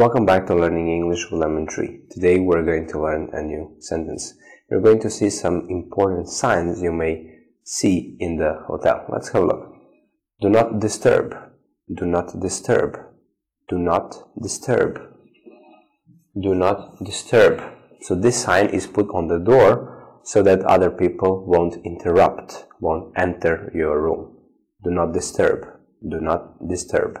Welcome back to Learning English with Lemon Tree. Today we're going to learn a new sentence. You're going to see some important signs you may see in the hotel. Let's have a look. Do not disturb. Do not disturb. Do not disturb. Do not disturb. So this sign is put on the door so that other people won't interrupt, won't enter your room. Do not disturb. Do not disturb.